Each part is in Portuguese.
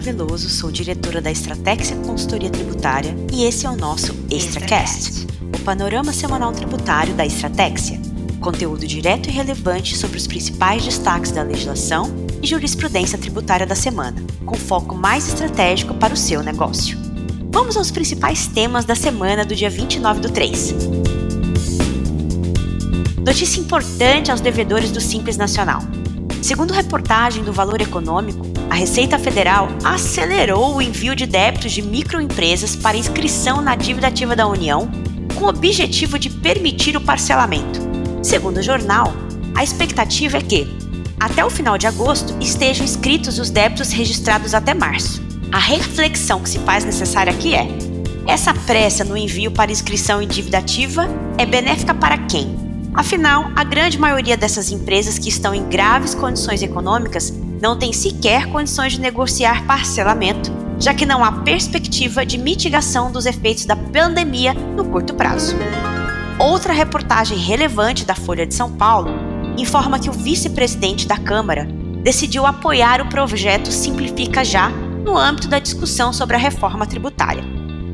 Veloso, sou diretora da Estratégia Consultoria Tributária e esse é o nosso ExtraCast, o panorama semanal tributário da Estratégia. Conteúdo direto e relevante sobre os principais destaques da legislação e jurisprudência tributária da semana, com foco mais estratégico para o seu negócio. Vamos aos principais temas da semana do dia 29 do 3. Notícia importante aos devedores do Simples Nacional. Segundo reportagem do Valor Econômico, a Receita Federal acelerou o envio de débitos de microempresas para inscrição na dívida ativa da União, com o objetivo de permitir o parcelamento. Segundo o jornal, a expectativa é que, até o final de agosto, estejam inscritos os débitos registrados até março. A reflexão que se faz necessária aqui é: essa pressa no envio para inscrição em dívida ativa é benéfica para quem? Afinal, a grande maioria dessas empresas que estão em graves condições econômicas não tem sequer condições de negociar parcelamento, já que não há perspectiva de mitigação dos efeitos da pandemia no curto prazo. Outra reportagem relevante da Folha de São Paulo informa que o vice-presidente da Câmara decidiu apoiar o projeto Simplifica Já no âmbito da discussão sobre a reforma tributária.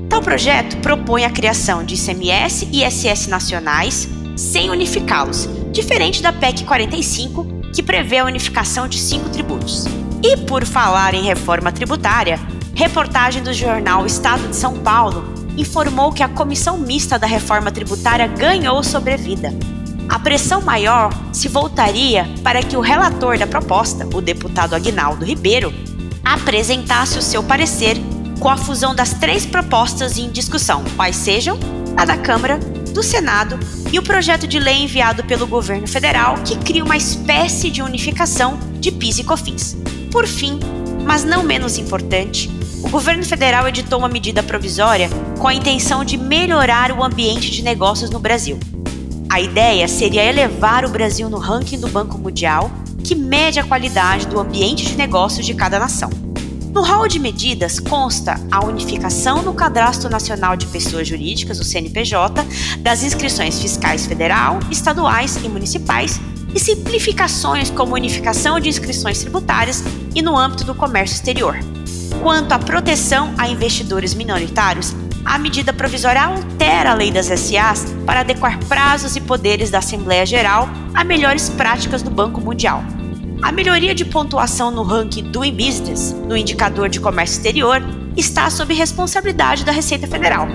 Tal projeto propõe a criação de ICMS e ISS nacionais sem unificá-los, diferente da PEC 45, que prevê a unificação de cinco tributos. E por falar em reforma tributária, reportagem do jornal Estado de São Paulo informou que a comissão mista da reforma tributária ganhou sobrevida. A pressão maior se voltaria para que o relator da proposta, o deputado Aguinaldo Ribeiro, apresentasse o seu parecer com a fusão das três propostas em discussão, quais sejam a da Câmara, do Senado e o projeto de lei enviado pelo governo federal que cria uma espécie de unificação de PIS e COFINS. Por fim, mas não menos importante, o governo federal editou uma medida provisória com a intenção de melhorar o ambiente de negócios no Brasil. A ideia seria elevar o Brasil no ranking do Banco Mundial, que mede a qualidade do ambiente de negócios de cada nação. No rol de medidas consta a unificação no Cadastro Nacional de Pessoas Jurídicas, o CNPJ, das inscrições fiscais federal, estaduais e municipais e simplificações como unificação de inscrições tributárias e no âmbito do comércio exterior. Quanto à proteção a investidores minoritários, a medida provisória altera a lei das SAs para adequar prazos e poderes da Assembleia Geral a melhores práticas do Banco Mundial. A melhoria de pontuação no ranking Doing Business, no indicador de comércio exterior, está sob responsabilidade da Receita Federal.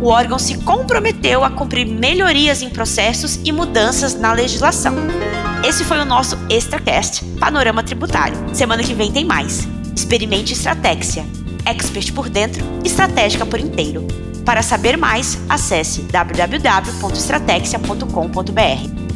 O órgão se comprometeu a cumprir melhorias em processos e mudanças na legislação. Esse foi o nosso ExtraCast Panorama Tributário. Semana que vem tem mais. Experimente Estratégia. Expert por dentro, estratégica por inteiro. Para saber mais, acesse www.estratégia.com.br.